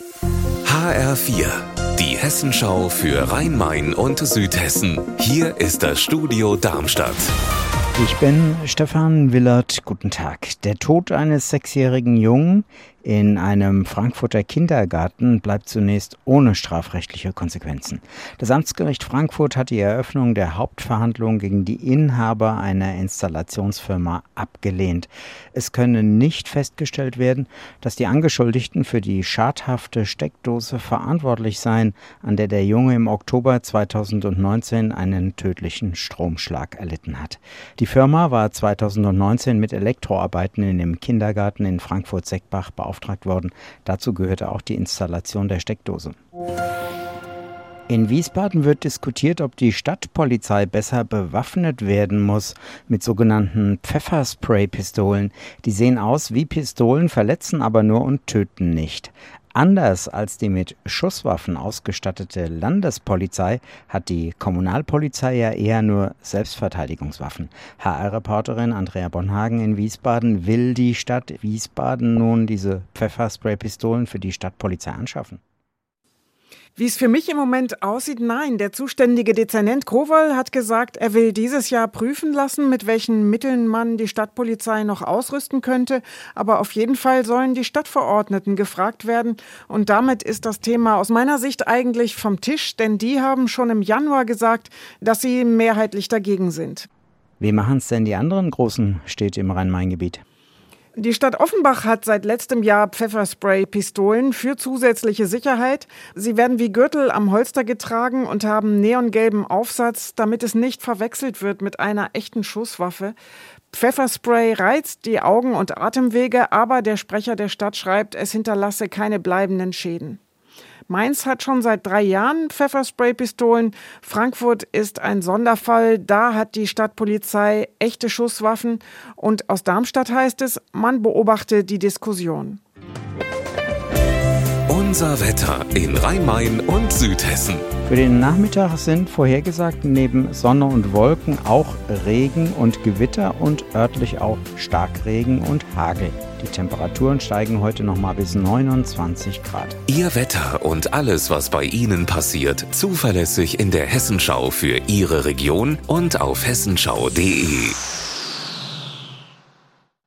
HR4, die Hessenschau für Rhein-Main und Südhessen. Hier ist das Studio Darmstadt. Ich bin Stefan Willert. Guten Tag. Der Tod eines sechsjährigen Jungen in einem Frankfurter Kindergarten bleibt zunächst ohne strafrechtliche Konsequenzen. Das Amtsgericht Frankfurt hat die Eröffnung der Hauptverhandlung gegen die Inhaber einer Installationsfirma abgelehnt. Es könne nicht festgestellt werden, dass die Angeschuldigten für die schadhafte Steckdose verantwortlich seien, an der der Junge im Oktober 2019 einen tödlichen Stromschlag erlitten hat. Die Firma war 2019 mit Elektroarbeiten in dem Kindergarten in Frankfurt-Seckbach beauftragt beauftragt worden. Dazu gehörte auch die Installation der Steckdose. In Wiesbaden wird diskutiert, ob die Stadtpolizei besser bewaffnet werden muss mit sogenannten Pfefferspray-Pistolen. Die sehen aus wie Pistolen, verletzen aber nur und töten nicht. Anders als die mit Schusswaffen ausgestattete Landespolizei hat die Kommunalpolizei ja eher nur Selbstverteidigungswaffen. HR-Reporterin Andrea Bonhagen in Wiesbaden will die Stadt Wiesbaden nun diese Pfefferspray-Pistolen für die Stadtpolizei anschaffen. Wie es für mich im Moment aussieht, nein. Der zuständige Dezernent Kowal hat gesagt, er will dieses Jahr prüfen lassen, mit welchen Mitteln man die Stadtpolizei noch ausrüsten könnte. Aber auf jeden Fall sollen die Stadtverordneten gefragt werden. Und damit ist das Thema aus meiner Sicht eigentlich vom Tisch, denn die haben schon im Januar gesagt, dass sie mehrheitlich dagegen sind. Wie machen es denn die anderen großen Städte im Rhein-Main-Gebiet? Die Stadt Offenbach hat seit letztem Jahr Pfefferspray-Pistolen für zusätzliche Sicherheit. Sie werden wie Gürtel am Holster getragen und haben neongelben Aufsatz, damit es nicht verwechselt wird mit einer echten Schusswaffe. Pfefferspray reizt die Augen und Atemwege, aber der Sprecher der Stadt schreibt, es hinterlasse keine bleibenden Schäden. Mainz hat schon seit drei Jahren Pfefferspray-Pistolen. Frankfurt ist ein Sonderfall. Da hat die Stadtpolizei echte Schusswaffen. Und aus Darmstadt heißt es, man beobachte die Diskussion. Unser Wetter in Rhein-Main und Südhessen. Für den Nachmittag sind vorhergesagt neben Sonne und Wolken auch Regen und Gewitter und örtlich auch Starkregen und Hagel. Die Temperaturen steigen heute nochmal bis 29 Grad. Ihr Wetter und alles, was bei Ihnen passiert, zuverlässig in der Hessenschau für Ihre Region und auf hessenschau.de.